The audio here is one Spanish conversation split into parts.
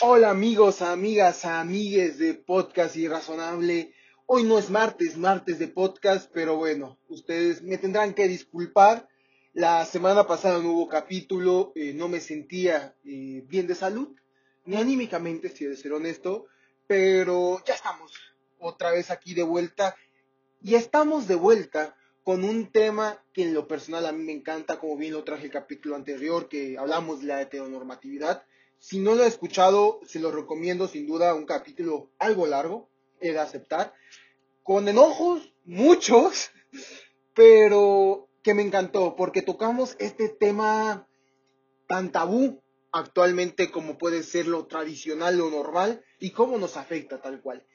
Hola amigos, amigas, amigues de Podcast Irrazonable. Hoy no es martes, martes de podcast, pero bueno, ustedes me tendrán que disculpar. La semana pasada no hubo capítulo, eh, no me sentía eh, bien de salud, ni anímicamente, si he de ser honesto, pero ya estamos otra vez aquí de vuelta. Y estamos de vuelta con un tema que en lo personal a mí me encanta, como bien lo traje el capítulo anterior, que hablamos de la heteronormatividad. Si no lo he escuchado, se lo recomiendo sin duda un capítulo algo largo, he de aceptar, con enojos, muchos, pero que me encantó, porque tocamos este tema tan tabú actualmente como puede ser lo tradicional, lo normal, y cómo nos afecta tal cual.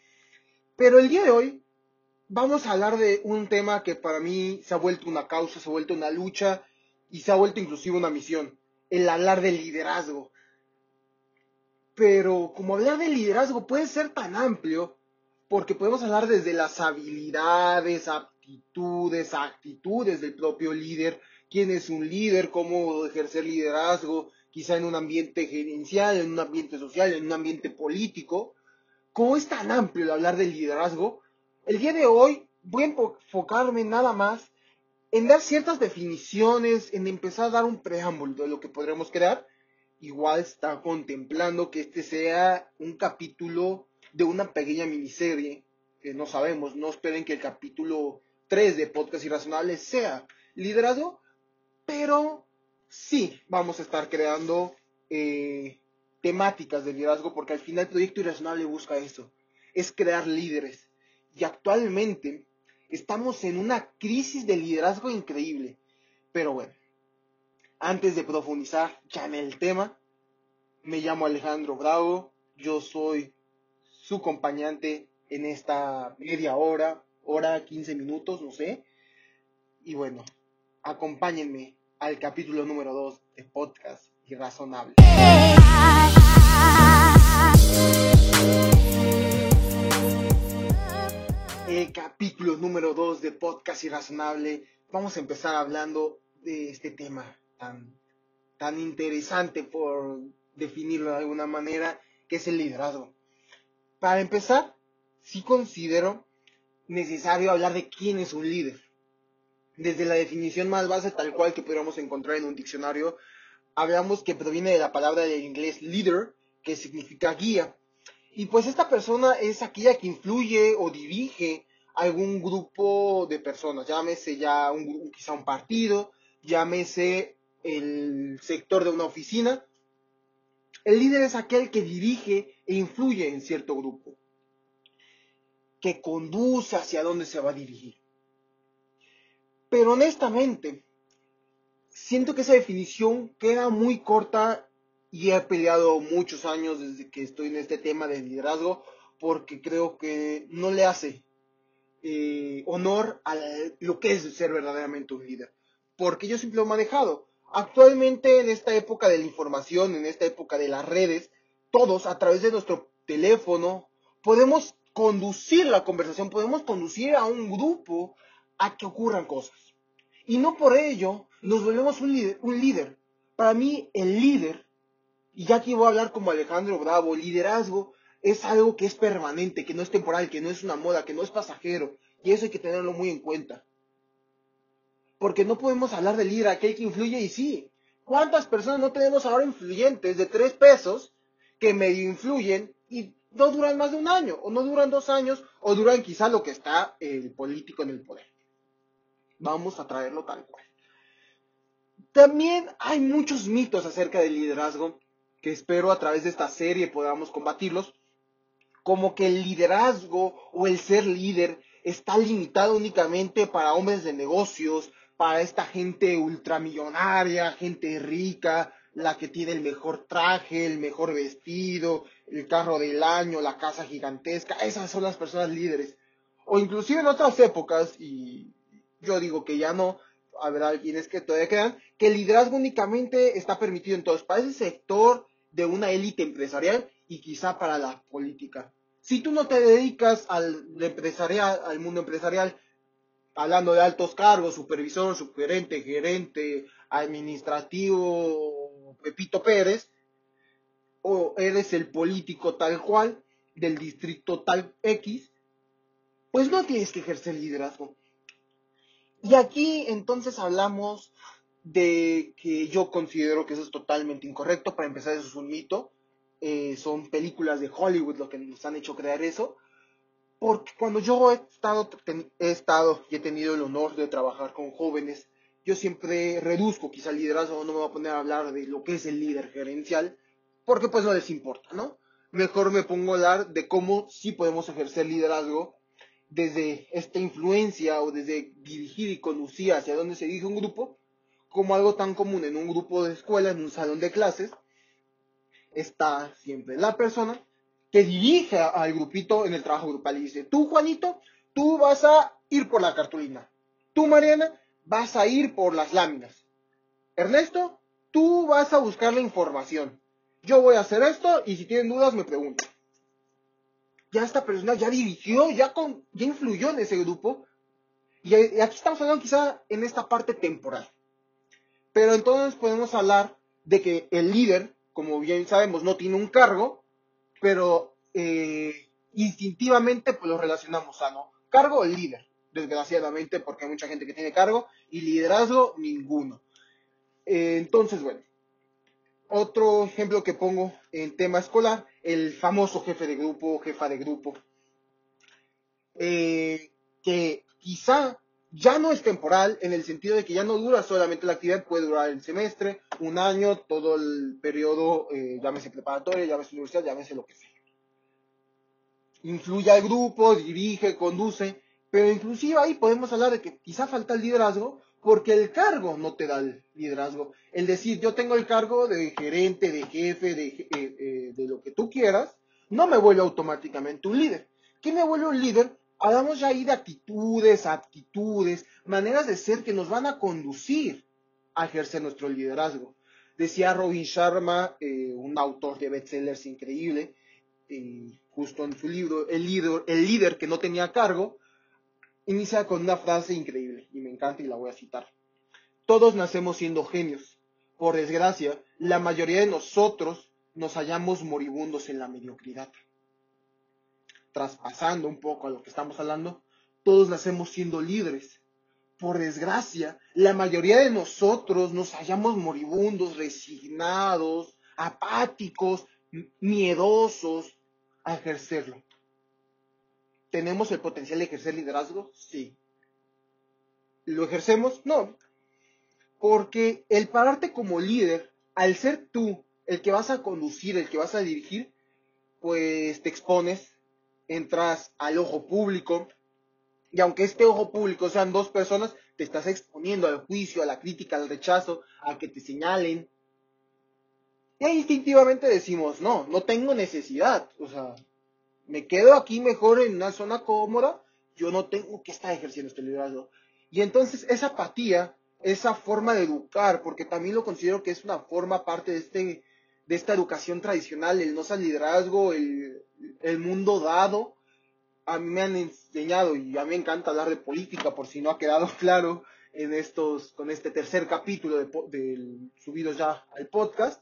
Pero el día de hoy vamos a hablar de un tema que para mí se ha vuelto una causa, se ha vuelto una lucha y se ha vuelto inclusive una misión, el hablar del liderazgo pero como hablar de liderazgo puede ser tan amplio, porque podemos hablar desde las habilidades, aptitudes, actitudes del propio líder, quién es un líder, cómo ejercer liderazgo, quizá en un ambiente gerencial, en un ambiente social, en un ambiente político. Como es tan amplio el hablar del liderazgo, el día de hoy voy a enfocarme nada más en dar ciertas definiciones, en empezar a dar un preámbulo de lo que podremos crear igual está contemplando que este sea un capítulo de una pequeña miniserie, que no sabemos, no esperen que el capítulo 3 de Podcast Irrazonables sea liderazgo, pero sí vamos a estar creando eh, temáticas de liderazgo, porque al final el proyecto Irrazonable busca eso, es crear líderes. Y actualmente estamos en una crisis de liderazgo increíble. Pero bueno, antes de profundizar ya en el tema, me llamo Alejandro Bravo, yo soy su acompañante en esta media hora, hora, 15 minutos, no sé. Y bueno, acompáñenme al capítulo número 2 de Podcast Irrazonable. El capítulo número 2 de Podcast Irrazonable, vamos a empezar hablando de este tema tan, tan interesante por definirlo de alguna manera, que es el liderazgo. Para empezar, sí considero necesario hablar de quién es un líder. Desde la definición más base tal cual que podríamos encontrar en un diccionario, hablamos que proviene de la palabra del inglés leader, que significa guía. Y pues esta persona es aquella que influye o dirige algún grupo de personas, llámese ya un, quizá un partido, llámese el sector de una oficina. El líder es aquel que dirige e influye en cierto grupo, que conduce hacia dónde se va a dirigir. Pero honestamente, siento que esa definición queda muy corta y he peleado muchos años desde que estoy en este tema de liderazgo porque creo que no le hace eh, honor a lo que es ser verdaderamente un líder. Porque yo siempre lo he manejado. Actualmente en esta época de la información, en esta época de las redes, todos a través de nuestro teléfono podemos conducir la conversación, podemos conducir a un grupo a que ocurran cosas. Y no por ello nos volvemos un líder. Un líder. Para mí el líder, y ya aquí voy a hablar como Alejandro Bravo, liderazgo es algo que es permanente, que no es temporal, que no es una moda, que no es pasajero. Y eso hay que tenerlo muy en cuenta. Porque no podemos hablar de líder, aquel que influye y sí. ¿Cuántas personas no tenemos ahora influyentes de tres pesos que medio influyen y no duran más de un año, o no duran dos años, o duran quizá lo que está el político en el poder? Vamos a traerlo tal cual. También hay muchos mitos acerca del liderazgo que espero a través de esta serie podamos combatirlos, como que el liderazgo o el ser líder está limitado únicamente para hombres de negocios, para esta gente ultramillonaria, gente rica, la que tiene el mejor traje, el mejor vestido, el carro del año, la casa gigantesca, esas son las personas líderes. O inclusive en otras épocas, y yo digo que ya no, habrá quienes que todavía quedan, que el liderazgo únicamente está permitido en todos, para ese sector de una élite empresarial y quizá para la política. Si tú no te dedicas al empresarial, al mundo empresarial, hablando de altos cargos, supervisor, subgerente, gerente, administrativo, Pepito Pérez, o eres el político tal cual del distrito tal X, pues no tienes que ejercer liderazgo. Y aquí entonces hablamos de que yo considero que eso es totalmente incorrecto. Para empezar, eso es un mito. Eh, son películas de Hollywood lo que nos han hecho crear eso. Porque cuando yo he estado, he estado y he tenido el honor de trabajar con jóvenes, yo siempre reduzco quizá el liderazgo, no me voy a poner a hablar de lo que es el líder gerencial, porque pues no les importa, ¿no? Mejor me pongo a hablar de cómo sí podemos ejercer liderazgo desde esta influencia o desde dirigir y conducir hacia dónde se dirige un grupo, como algo tan común en un grupo de escuela, en un salón de clases, está siempre la persona que dirige al grupito en el trabajo grupal y dice, tú Juanito, tú vas a ir por la cartulina, tú Mariana, vas a ir por las láminas, Ernesto, tú vas a buscar la información, yo voy a hacer esto y si tienen dudas me preguntan ya esta persona ya dirigió, ya, con, ya influyó en ese grupo. Y aquí estamos hablando quizá en esta parte temporal. Pero entonces podemos hablar de que el líder, como bien sabemos, no tiene un cargo, pero eh, instintivamente pues lo relacionamos a no. Cargo el líder, desgraciadamente, porque hay mucha gente que tiene cargo y liderazgo ninguno. Eh, entonces, bueno, otro ejemplo que pongo en tema escolar, el famoso jefe de grupo, jefa de grupo, eh, que quizá ya no es temporal en el sentido de que ya no dura solamente la actividad, puede durar el semestre, un año, todo el periodo, eh, llámese preparatoria, llámese universidad, llámese lo que sea. Influye al grupo, dirige, conduce, pero inclusive ahí podemos hablar de que quizá falta el liderazgo porque el cargo no te da el liderazgo. El decir, yo tengo el cargo de gerente, de jefe, de, eh, eh, de lo que tú quieras, no me vuelve automáticamente un líder. ¿Qué me vuelve un líder? Hablamos ya ahí de actitudes, aptitudes, maneras de ser que nos van a conducir a ejercer nuestro liderazgo. Decía Robin Sharma, eh, un autor de bestsellers increíble, justo en su libro, el líder, el líder que no tenía cargo, inicia con una frase increíble y me encanta y la voy a citar. Todos nacemos siendo genios. Por desgracia, la mayoría de nosotros nos hallamos moribundos en la mediocridad. Traspasando un poco a lo que estamos hablando, todos nacemos siendo líderes. Por desgracia, la mayoría de nosotros nos hallamos moribundos, resignados, apáticos, miedosos a ejercerlo. ¿Tenemos el potencial de ejercer liderazgo? Sí. ¿Lo ejercemos? No. Porque el pararte como líder, al ser tú el que vas a conducir, el que vas a dirigir, pues te expones, entras al ojo público, y aunque este ojo público sean dos personas, te estás exponiendo al juicio, a la crítica, al rechazo, a que te señalen. Y instintivamente decimos, no, no tengo necesidad. O sea, me quedo aquí mejor en una zona cómoda, yo no tengo que estar ejerciendo este liderazgo. Y entonces esa apatía, esa forma de educar, porque también lo considero que es una forma parte de, este, de esta educación tradicional, el no liderazgo, el, el mundo dado, a mí me han enseñado y a mí me encanta hablar de política, por si no ha quedado claro en estos, con este tercer capítulo de, de subido ya al podcast,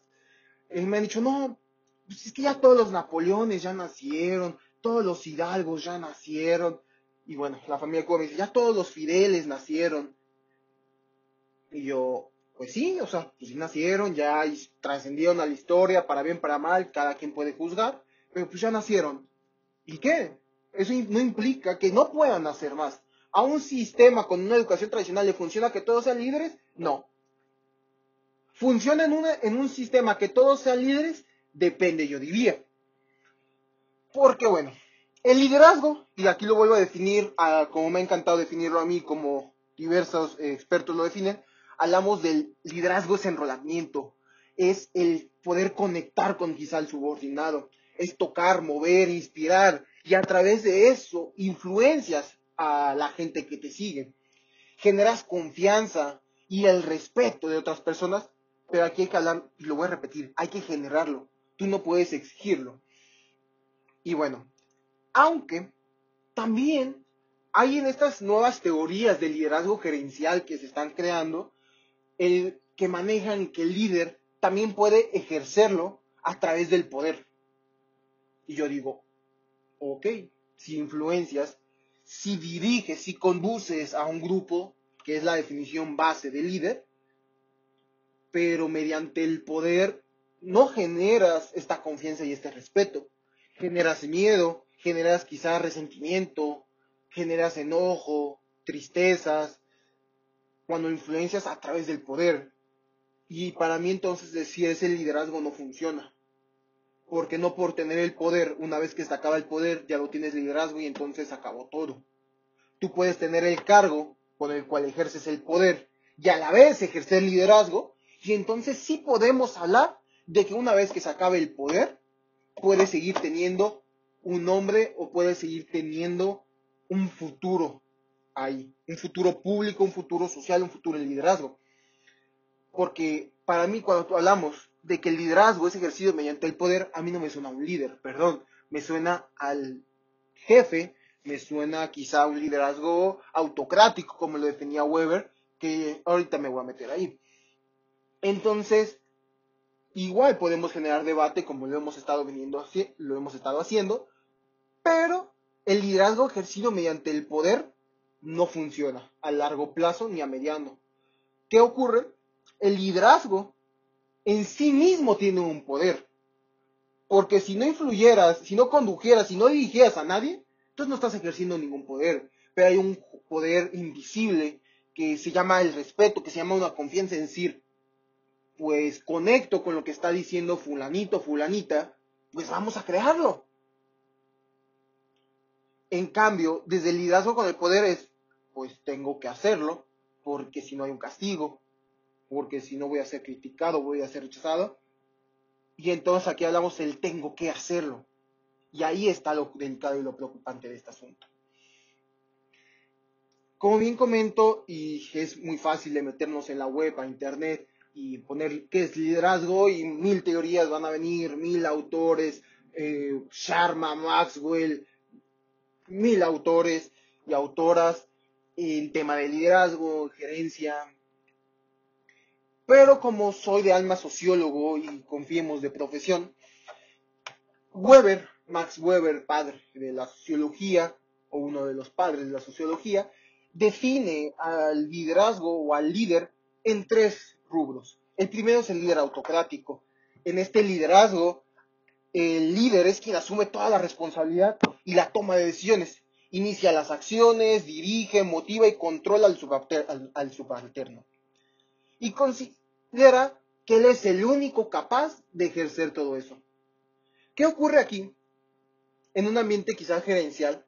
eh, me han dicho, no, pues es que ya todos los Napoleones ya nacieron, todos los Hidalgos ya nacieron, y bueno, la familia Cuba me dice, ya todos los Fideles nacieron. Y yo, pues sí, o sea, pues nacieron, ya trascendieron a la historia, para bien, para mal, cada quien puede juzgar, pero pues ya nacieron. ¿Y qué? Eso no implica que no puedan hacer más. ¿A un sistema con una educación tradicional le funciona que todos sean líderes? No. ¿Funciona en, en un sistema que todos sean líderes? depende, yo diría. Porque bueno, el liderazgo, y aquí lo vuelvo a definir, como me ha encantado definirlo a mí, como diversos eh, expertos lo definen, hablamos del liderazgo es enrolamiento, es el poder conectar con quizá el subordinado, es tocar, mover, inspirar, y a través de eso influencias a la gente que te sigue. Generas confianza y el respeto de otras personas, pero aquí hay que hablar, y lo voy a repetir, hay que generarlo tú no puedes exigirlo. Y bueno, aunque también hay en estas nuevas teorías de liderazgo gerencial que se están creando, el que manejan que el líder también puede ejercerlo a través del poder. Y yo digo, ok, si influencias, si diriges, si conduces a un grupo, que es la definición base de líder, pero mediante el poder no generas esta confianza y este respeto. Generas miedo, generas quizás resentimiento, generas enojo, tristezas, cuando influencias a través del poder. Y para mí entonces decir ese liderazgo no funciona. Porque no por tener el poder, una vez que se acaba el poder, ya no tienes liderazgo y entonces acabó todo. Tú puedes tener el cargo con el cual ejerces el poder y a la vez ejercer liderazgo y entonces sí podemos hablar de que una vez que se acabe el poder, puede seguir teniendo un nombre o puede seguir teniendo un futuro ahí, un futuro público, un futuro social, un futuro de liderazgo. Porque para mí cuando hablamos de que el liderazgo es ejercido mediante el poder, a mí no me suena a un líder, perdón, me suena al jefe, me suena quizá a un liderazgo autocrático, como lo definía Weber, que ahorita me voy a meter ahí. Entonces, igual podemos generar debate como lo hemos estado lo hemos estado haciendo, pero el liderazgo ejercido mediante el poder no funciona a largo plazo ni a mediano. ¿Qué ocurre? El liderazgo en sí mismo tiene un poder. Porque si no influyeras, si no condujeras, si no dirigieras a nadie, entonces no estás ejerciendo ningún poder. Pero hay un poder invisible que se llama el respeto, que se llama una confianza en sí pues conecto con lo que está diciendo fulanito, fulanita, pues vamos a crearlo. En cambio, desde el liderazgo con el poder es, pues tengo que hacerlo, porque si no hay un castigo, porque si no voy a ser criticado, voy a ser rechazado. Y entonces aquí hablamos del tengo que hacerlo. Y ahí está lo delicado y lo preocupante de este asunto. Como bien comento, y es muy fácil de meternos en la web, a internet, y poner qué es liderazgo y mil teorías van a venir, mil autores, eh, Sharma, Maxwell, mil autores y autoras en tema de liderazgo, gerencia. Pero como soy de alma sociólogo y confiemos de profesión, Weber, Max Weber, padre de la sociología, o uno de los padres de la sociología, define al liderazgo o al líder en tres rubros. El primero es el líder autocrático. En este liderazgo, el líder es quien asume toda la responsabilidad y la toma de decisiones. Inicia las acciones, dirige, motiva y controla al, subalterno. Y considera que él es el único capaz de ejercer todo eso. ¿Qué ocurre aquí? En un ambiente quizás gerencial,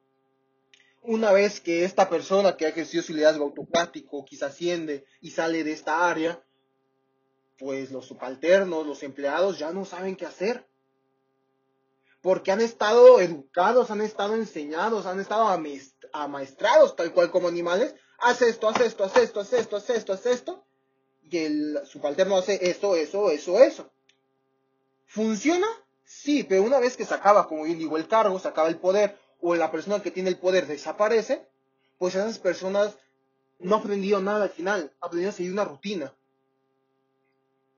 una vez que esta persona que ha ejercido su liderazgo autocrático quizás asciende y sale de esta área, pues los subalternos, los empleados ya no saben qué hacer. Porque han estado educados, han estado enseñados, han estado amaestrados tal cual como animales. Haz esto, haz esto, haz esto, haz esto, haz esto, haz esto. Y el subalterno hace eso, eso, eso, eso. ¿Funciona? Sí, pero una vez que se acaba, como bien digo, el cargo, se acaba el poder, o la persona que tiene el poder desaparece, pues esas personas no han aprendido nada al final, aprendido a seguir una rutina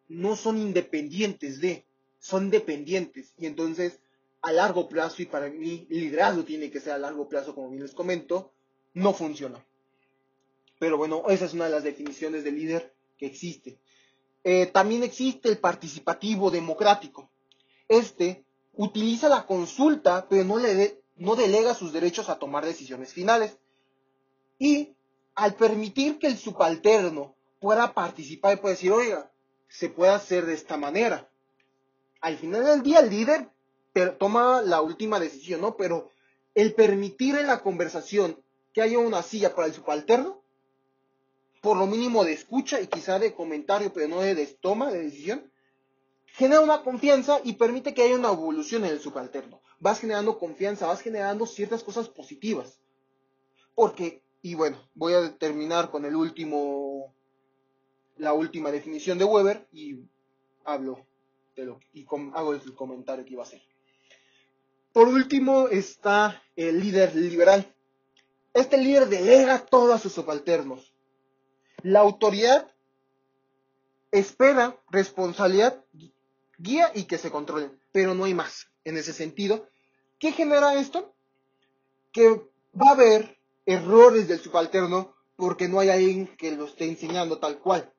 no son independientes de, son dependientes. Y entonces, a largo plazo, y para mí liderazgo tiene que ser a largo plazo, como bien les comento, no funciona. Pero bueno, esa es una de las definiciones de líder que existe. Eh, también existe el participativo democrático. Este utiliza la consulta, pero no, le no delega sus derechos a tomar decisiones finales. Y al permitir que el subalterno pueda participar y pueda decir, oiga, se puede hacer de esta manera. Al final del día el líder toma la última decisión, ¿no? Pero el permitir en la conversación que haya una silla para el subalterno, por lo mínimo de escucha y quizá de comentario, pero no de toma de decisión, genera una confianza y permite que haya una evolución en el subalterno. Vas generando confianza, vas generando ciertas cosas positivas. Porque, y bueno, voy a terminar con el último la última definición de Weber y hablo de lo y hago el comentario que iba a hacer. Por último está el líder liberal. Este líder delega todo a sus subalternos. La autoridad espera responsabilidad guía y que se controlen, pero no hay más en ese sentido. ¿Qué genera esto? Que va a haber errores del subalterno porque no hay alguien que lo esté enseñando tal cual.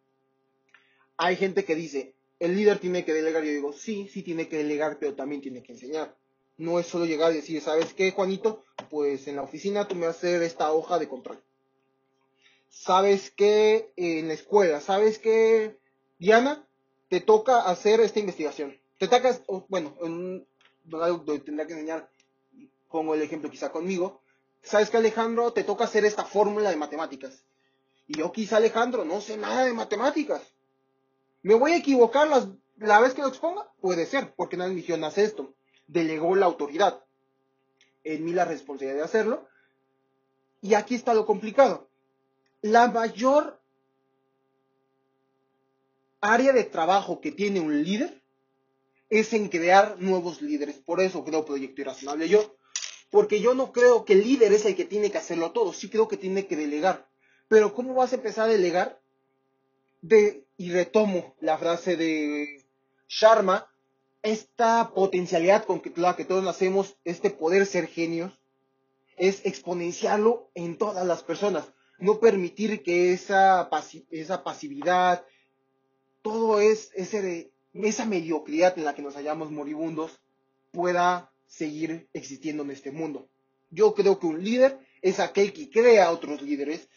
Hay gente que dice, el líder tiene que delegar. Yo digo, sí, sí tiene que delegar, pero también tiene que enseñar. No es solo llegar y decir, ¿sabes qué, Juanito? Pues en la oficina tú me vas a hacer esta hoja de control. ¿Sabes qué? En la escuela, ¿sabes qué, Diana? Te toca hacer esta investigación. Te toca, bueno, en tendrá que enseñar, pongo el ejemplo quizá conmigo. ¿Sabes qué, Alejandro? Te toca hacer esta fórmula de matemáticas. Y yo quizá, Alejandro, no sé nada de matemáticas. ¿Me voy a equivocar la vez que lo exponga? Puede ser, porque nadie me dijo, hace esto. Delegó la autoridad. En mí la responsabilidad de hacerlo. Y aquí está lo complicado. La mayor área de trabajo que tiene un líder es en crear nuevos líderes. Por eso creo Proyecto Irrazonable yo. Porque yo no creo que el líder es el que tiene que hacerlo todo. Sí creo que tiene que delegar. Pero ¿cómo vas a empezar a delegar? De, y retomo la frase de Sharma, esta potencialidad con la que todos nacemos, este poder ser genios, es exponenciarlo en todas las personas. No permitir que esa, esa pasividad, todo es ese, esa mediocridad en la que nos hallamos moribundos, pueda seguir existiendo en este mundo. Yo creo que un líder es aquel que crea otros líderes,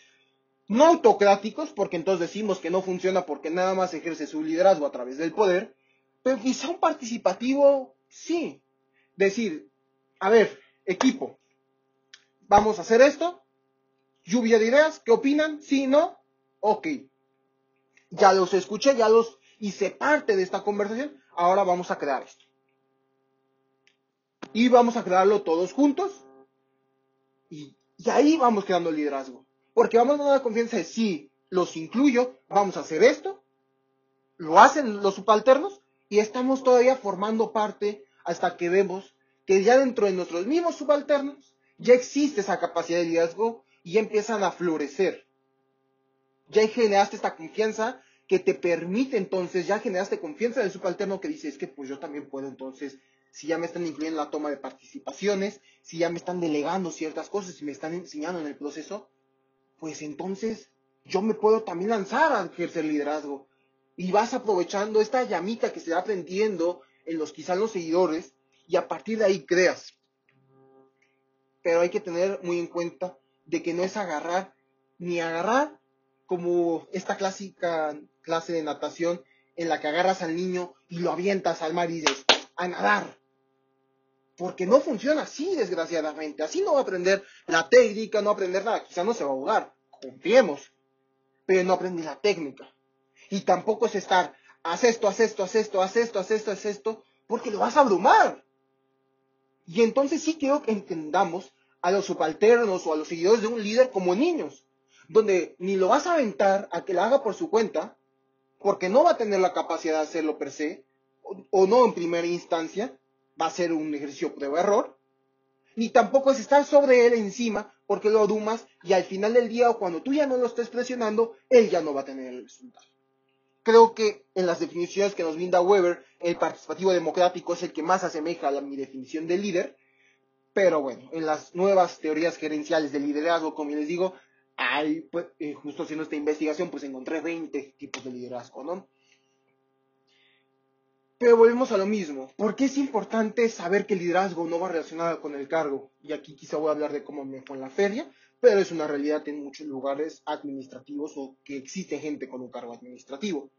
no autocráticos, porque entonces decimos que no funciona porque nada más ejerce su liderazgo a través del poder, pero quizá un participativo, sí. Decir, a ver, equipo, vamos a hacer esto, lluvia de ideas, ¿qué opinan? Sí, no, ok. Ya los escuché, ya los hice parte de esta conversación, ahora vamos a crear esto y vamos a crearlo todos juntos. Y, ahí vamos creando el liderazgo. Porque vamos a dar la confianza de si los incluyo, vamos a hacer esto. Lo hacen los subalternos y estamos todavía formando parte hasta que vemos que ya dentro de nuestros mismos subalternos ya existe esa capacidad de liderazgo y ya empiezan a florecer. Ya generaste esta confianza que te permite entonces, ya generaste confianza del subalterno que dice, es que pues yo también puedo entonces si ya me están incluyendo en la toma de participaciones, si ya me están delegando ciertas cosas, si me están enseñando en el proceso, pues entonces yo me puedo también lanzar a ejercer liderazgo. Y vas aprovechando esta llamita que se va aprendiendo en los quizás los seguidores y a partir de ahí creas. Pero hay que tener muy en cuenta de que no es agarrar ni agarrar como esta clásica clase de natación en la que agarras al niño y lo avientas al mar y dices, a nadar. Porque no funciona así, desgraciadamente. Así no va a aprender la técnica, no aprender nada. Quizá no se va a ahogar, confiemos. Pero no aprende la técnica. Y tampoco es estar, haz esto, haz esto, haz esto, haz esto, haz esto, haz esto, porque lo vas a abrumar. Y entonces sí quiero que entendamos a los subalternos o a los seguidores de un líder como niños, donde ni lo vas a aventar a que lo haga por su cuenta, porque no va a tener la capacidad de hacerlo per se, o, o no en primera instancia, va a ser un ejercicio prueba-error, ni tampoco es estar sobre él encima porque lo adumas y al final del día o cuando tú ya no lo estés presionando, él ya no va a tener el resultado. Creo que en las definiciones que nos brinda Weber, el participativo democrático es el que más asemeja a mi definición de líder, pero bueno, en las nuevas teorías gerenciales del liderazgo, como les digo, hay, pues, eh, justo haciendo esta investigación, pues encontré 20 tipos de liderazgo, ¿no? Pero volvemos a lo mismo. ¿Por qué es importante saber que el liderazgo no va relacionado con el cargo? Y aquí quizá voy a hablar de cómo me fue en la feria, pero es una realidad en muchos lugares administrativos o que existe gente con un cargo administrativo.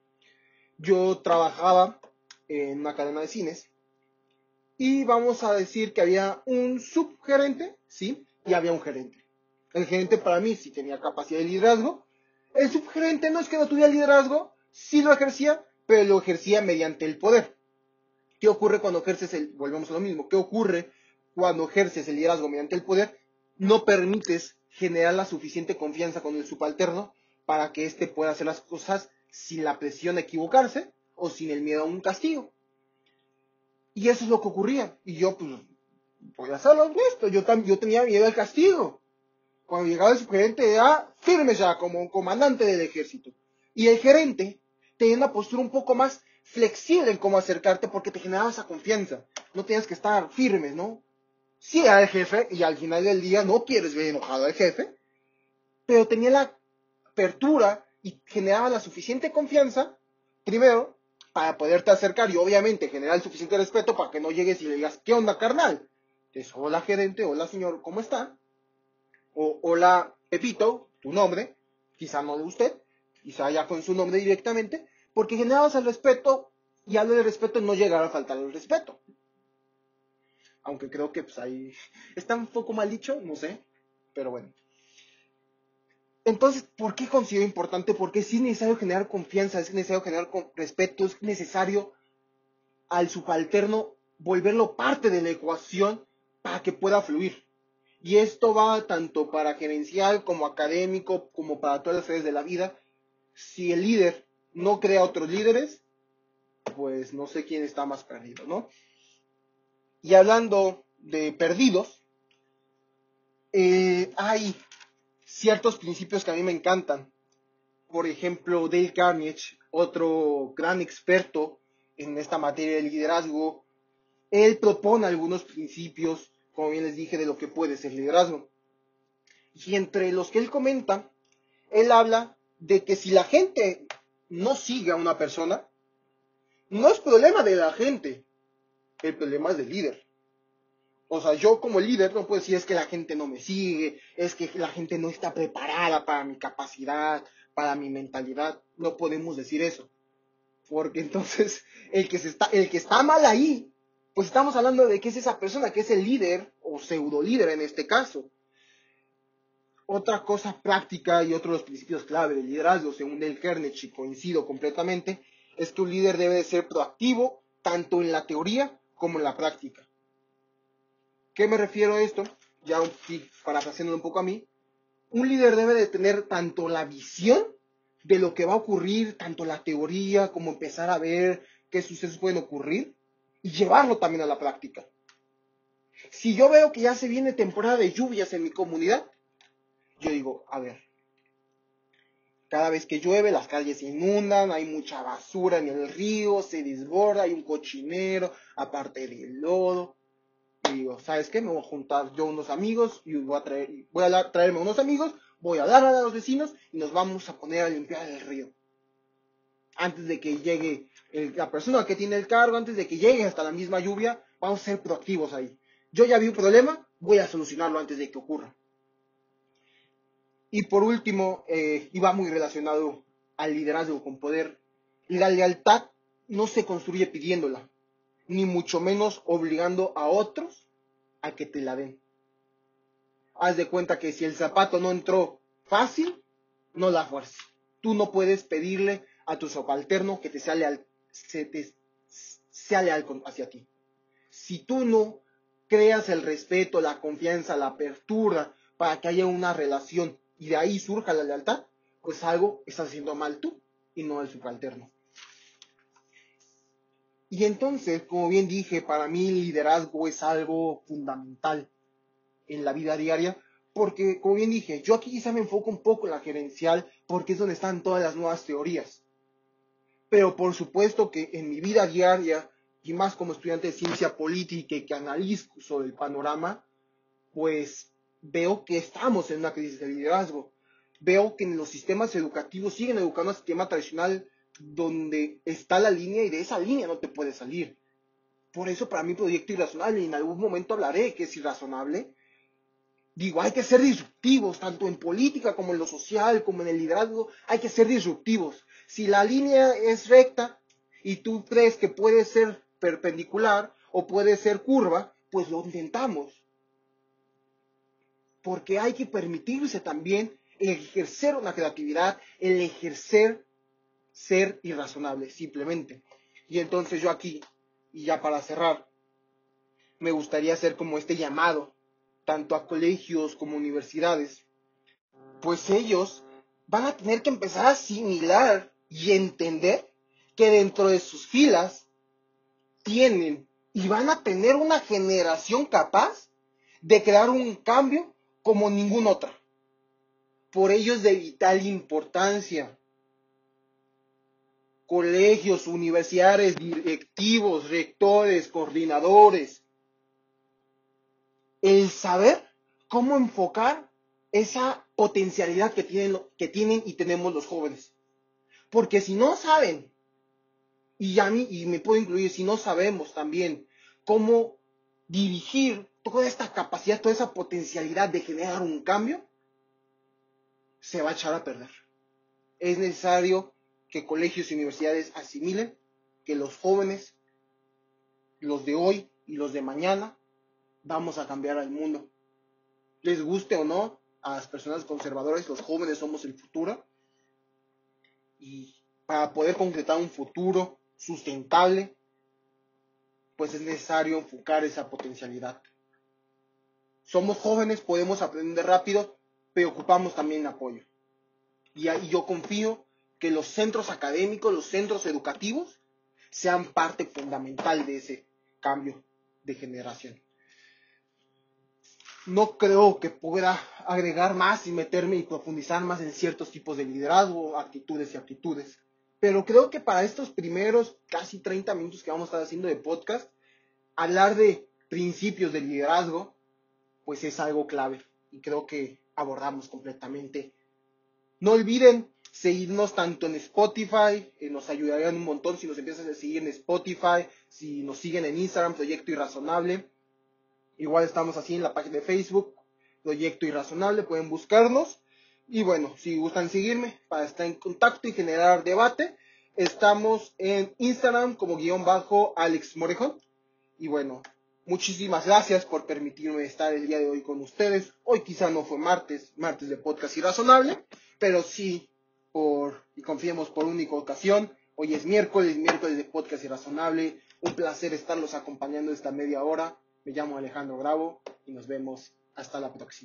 Yo trabajaba en una cadena de cines y vamos a decir que había un subgerente, ¿sí? Y había un gerente. El gerente para mí sí tenía capacidad de liderazgo. El subgerente no es que no tuviera liderazgo, sí lo ejercía, pero lo ejercía mediante el poder. ¿Qué ocurre cuando ejerces el, volvemos a lo mismo, qué ocurre cuando ejerces el liderazgo mediante el poder? No permites generar la suficiente confianza con el subalterno para que éste pueda hacer las cosas sin la presión de equivocarse o sin el miedo a un castigo. Y eso es lo que ocurría. Y yo, pues, voy a hacerlo honesto, yo, yo tenía miedo al castigo. Cuando llegaba el subgerente, era firme ya, como comandante del ejército. Y el gerente tenía una postura un poco más flexible en cómo acercarte porque te generaba esa confianza. No tenías que estar firmes, ¿no? Sí era el jefe y al final del día no quieres ver enojado al jefe, pero tenía la apertura y generaba la suficiente confianza, primero, para poderte acercar y obviamente generar el suficiente respeto para que no llegues y le digas, ¿qué onda, carnal? Es hola gerente, hola señor, ¿cómo está? O hola Pepito, tu nombre, quizá no de usted, quizá ya con su nombre directamente, porque generabas el respeto y al de respeto no llegará a faltar el respeto. Aunque creo que pues ahí está un poco mal dicho, no sé, pero bueno. Entonces, ¿por qué considero importante? Porque es necesario generar confianza, es necesario generar respeto, es necesario al subalterno volverlo parte de la ecuación para que pueda fluir. Y esto va tanto para gerencial como académico, como para todas las redes de la vida. Si el líder no crea otros líderes, pues no sé quién está más perdido, ¿no? Y hablando de perdidos, eh, hay ciertos principios que a mí me encantan. Por ejemplo, Dale Carnage, otro gran experto en esta materia de liderazgo, él propone algunos principios, como bien les dije, de lo que puede ser liderazgo. Y entre los que él comenta, él habla de que si la gente no sigue a una persona, no es problema de la gente, el problema es del líder. O sea, yo como líder no puedo decir es que la gente no me sigue, es que la gente no está preparada para mi capacidad, para mi mentalidad. No podemos decir eso. Porque entonces el que, está, mal ahí, pues estamos hablando de que es esa persona, que es el líder o pseudo líder en este caso. Otra cosa práctica y otro de los principios clave del liderazgo, según el Carnegie, y coincido completamente, es que un líder debe de ser proactivo tanto en la teoría como en la práctica. ¿Qué me refiero a esto? Ya sí, parafraseando un poco a mí. Un líder debe de tener tanto la visión de lo que va a ocurrir, tanto la teoría, como empezar a ver qué sucesos pueden ocurrir, y llevarlo también a la práctica. Si yo veo que ya se viene temporada de lluvias en mi comunidad, yo digo, a ver, cada vez que llueve las calles se inundan, hay mucha basura en el río, se desborda, hay un cochinero, aparte del lodo digo, ¿sabes qué? Me voy a juntar yo unos amigos y voy a, traer, voy a traerme unos amigos, voy a hablar a los vecinos y nos vamos a poner a limpiar el río. Antes de que llegue la persona que tiene el cargo, antes de que llegue hasta la misma lluvia, vamos a ser proactivos ahí. Yo ya vi un problema, voy a solucionarlo antes de que ocurra. Y por último, eh, y va muy relacionado al liderazgo con poder, la lealtad no se construye pidiéndola, ni mucho menos obligando a otros a que te la den. Haz de cuenta que si el zapato no entró fácil, no la fuerza. Tú no puedes pedirle a tu subalterno que te sea leal, sea leal hacia ti. Si tú no creas el respeto, la confianza, la apertura para que haya una relación y de ahí surja la lealtad, pues algo estás haciendo mal tú y no el subalterno. Y entonces, como bien dije, para mí el liderazgo es algo fundamental en la vida diaria, porque, como bien dije, yo aquí quizá me enfoco un poco en la gerencial, porque es donde están todas las nuevas teorías. Pero por supuesto que en mi vida diaria, y más como estudiante de ciencia política y que analizo el panorama, pues veo que estamos en una crisis de liderazgo. Veo que en los sistemas educativos siguen educando al sistema tradicional donde está la línea y de esa línea no te puedes salir. Por eso para mí proyecto irrazonable, y en algún momento hablaré que es irrazonable, digo, hay que ser disruptivos, tanto en política como en lo social, como en el liderazgo, hay que ser disruptivos. Si la línea es recta y tú crees que puede ser perpendicular o puede ser curva, pues lo intentamos. Porque hay que permitirse también el ejercer una creatividad, el ejercer ser irrazonable, simplemente. Y entonces yo aquí, y ya para cerrar, me gustaría hacer como este llamado, tanto a colegios como universidades, pues ellos van a tener que empezar a asimilar y entender que dentro de sus filas tienen y van a tener una generación capaz de crear un cambio como ninguna otra. Por ello es de vital importancia colegios, universidades, directivos, rectores, coordinadores, el saber cómo enfocar esa potencialidad que tienen, que tienen y tenemos los jóvenes. Porque si no saben, y a mí, y me puedo incluir, si no sabemos también cómo dirigir toda esta capacidad, toda esa potencialidad de generar un cambio, se va a echar a perder. Es necesario que colegios y universidades asimilen que los jóvenes, los de hoy y los de mañana, vamos a cambiar al mundo. Les guste o no, a las personas conservadoras, los jóvenes somos el futuro. Y para poder concretar un futuro sustentable, pues es necesario enfocar esa potencialidad. Somos jóvenes, podemos aprender rápido, pero ocupamos también apoyo. Y ahí yo confío que los centros académicos, los centros educativos, sean parte fundamental de ese cambio de generación no creo que pueda agregar más y meterme y profundizar más en ciertos tipos de liderazgo, actitudes y aptitudes. Pero creo que para estos primeros casi 30 minutos que vamos a estar haciendo de podcast, hablar de principios de liderazgo, pues es algo clave y creo que abordamos completamente. No olviden seguirnos tanto en Spotify, eh, nos ayudarían un montón si nos empiezas a seguir en Spotify, si nos siguen en Instagram, Proyecto Irrazonable Igual estamos así en la página de Facebook, Proyecto Irrazonable, pueden buscarnos. Y bueno, si gustan seguirme para estar en contacto y generar debate, estamos en Instagram como guion bajo Alex Morejón. Y bueno, muchísimas gracias por permitirme estar el día de hoy con ustedes. Hoy quizá no fue martes, martes de podcast irrazonable, pero sí por, y confiemos por única ocasión. Hoy es miércoles, miércoles de podcast irrazonable. Un placer estarlos acompañando esta media hora. Me llamo Alejandro Bravo y nos vemos hasta la próxima.